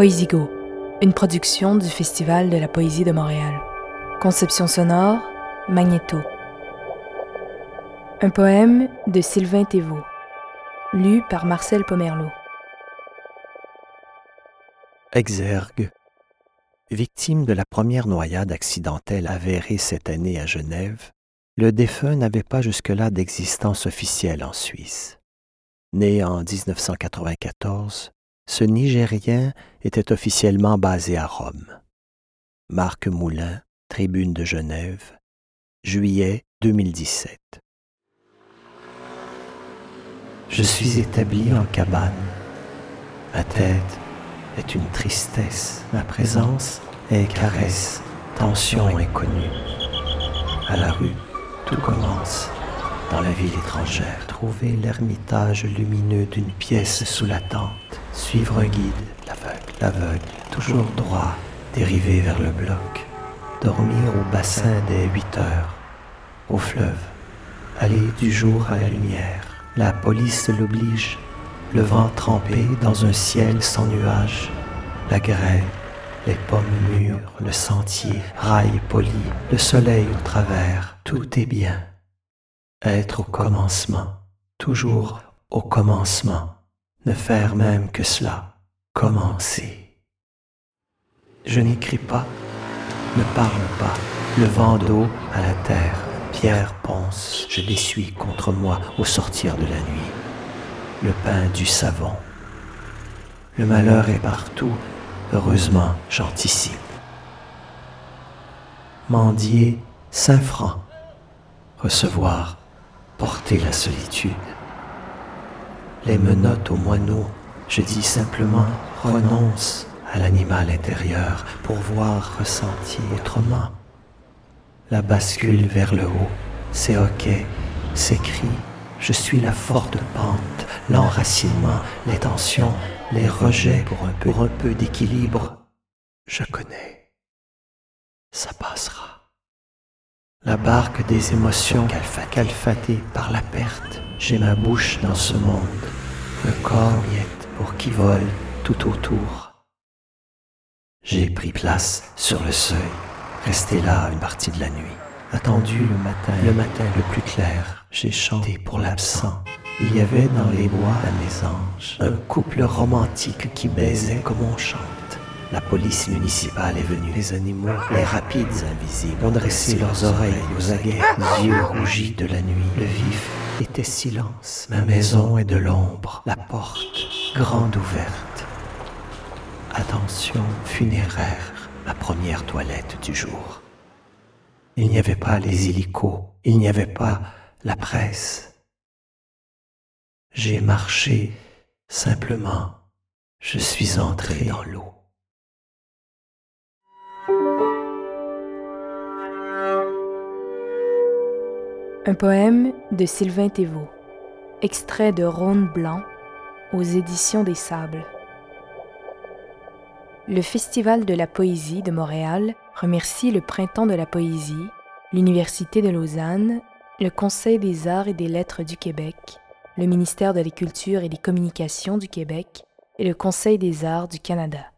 Poésigo, une production du Festival de la Poésie de Montréal. Conception sonore, Magnéto. Un poème de Sylvain Thévaux, lu par Marcel Pomerleau. Exergue. Victime de la première noyade accidentelle avérée cette année à Genève, le défunt n'avait pas jusque-là d'existence officielle en Suisse. Né en 1994, ce Nigérien était officiellement basé à Rome. Marc Moulin, Tribune de Genève, juillet 2017. Je suis établi en cabane. Ma tête est une tristesse. Ma présence est caresse. Tension inconnue. À la rue, tout commence. Dans la ville étrangère, trouver l'ermitage lumineux d'une pièce sous la tente Suivre un guide, l'aveugle, l'aveugle, toujours droit, dériver vers le bloc. Dormir au bassin des huit heures, au fleuve, aller du jour à la lumière. La police l'oblige, le vent trempé dans un ciel sans nuages, la grève, les pommes mûres, le sentier, rail poli, le soleil au travers, tout est bien. Être au commencement, toujours au commencement ne faire même que cela, commencer. Je n'écris pas, ne parle pas, le vent d'eau à la terre, pierre ponce, je l'essuie contre moi au sortir de la nuit, le pain du savon. Le malheur est partout, heureusement j'anticipe. Mendier cinq francs, recevoir, porter la solitude les menottes aux moineaux. Je dis simplement renonce à l'animal intérieur pour voir ressentir autrement. La bascule vers le haut, c'est ok, c'est cri. Je suis la forte pente, l'enracinement, les tensions, les rejets pour un peu, pour un peu d'équilibre. Je connais. Ça passera. La barque des émotions calfatée par la perte. J'ai ma bouche dans ce monde le corps miette pour qui vole tout autour. J'ai pris place sur le seuil, resté là une partie de la nuit, attendu le matin, le matin le plus clair. J'ai chanté pour l'absent. Il y avait dans les bois à mes anges un couple romantique qui baisait comme on chante. La police municipale est venue. Les animaux, les rapides invisibles, ont dressé leurs oreilles aux aguets, les yeux rougis de la nuit. Le vif était silence. Ma maison est de l'ombre, la porte grande ouverte. Attention funéraire, ma première toilette du jour. Il n'y avait pas les hélicos, il n'y avait pas la presse. J'ai marché simplement, je suis entré dans l'eau. Un poème de Sylvain Thévaux, extrait de Rhône Blanc aux éditions des Sables. Le Festival de la poésie de Montréal remercie le Printemps de la poésie, l'Université de Lausanne, le Conseil des arts et des lettres du Québec, le ministère de la Culture et des Communications du Québec et le Conseil des arts du Canada.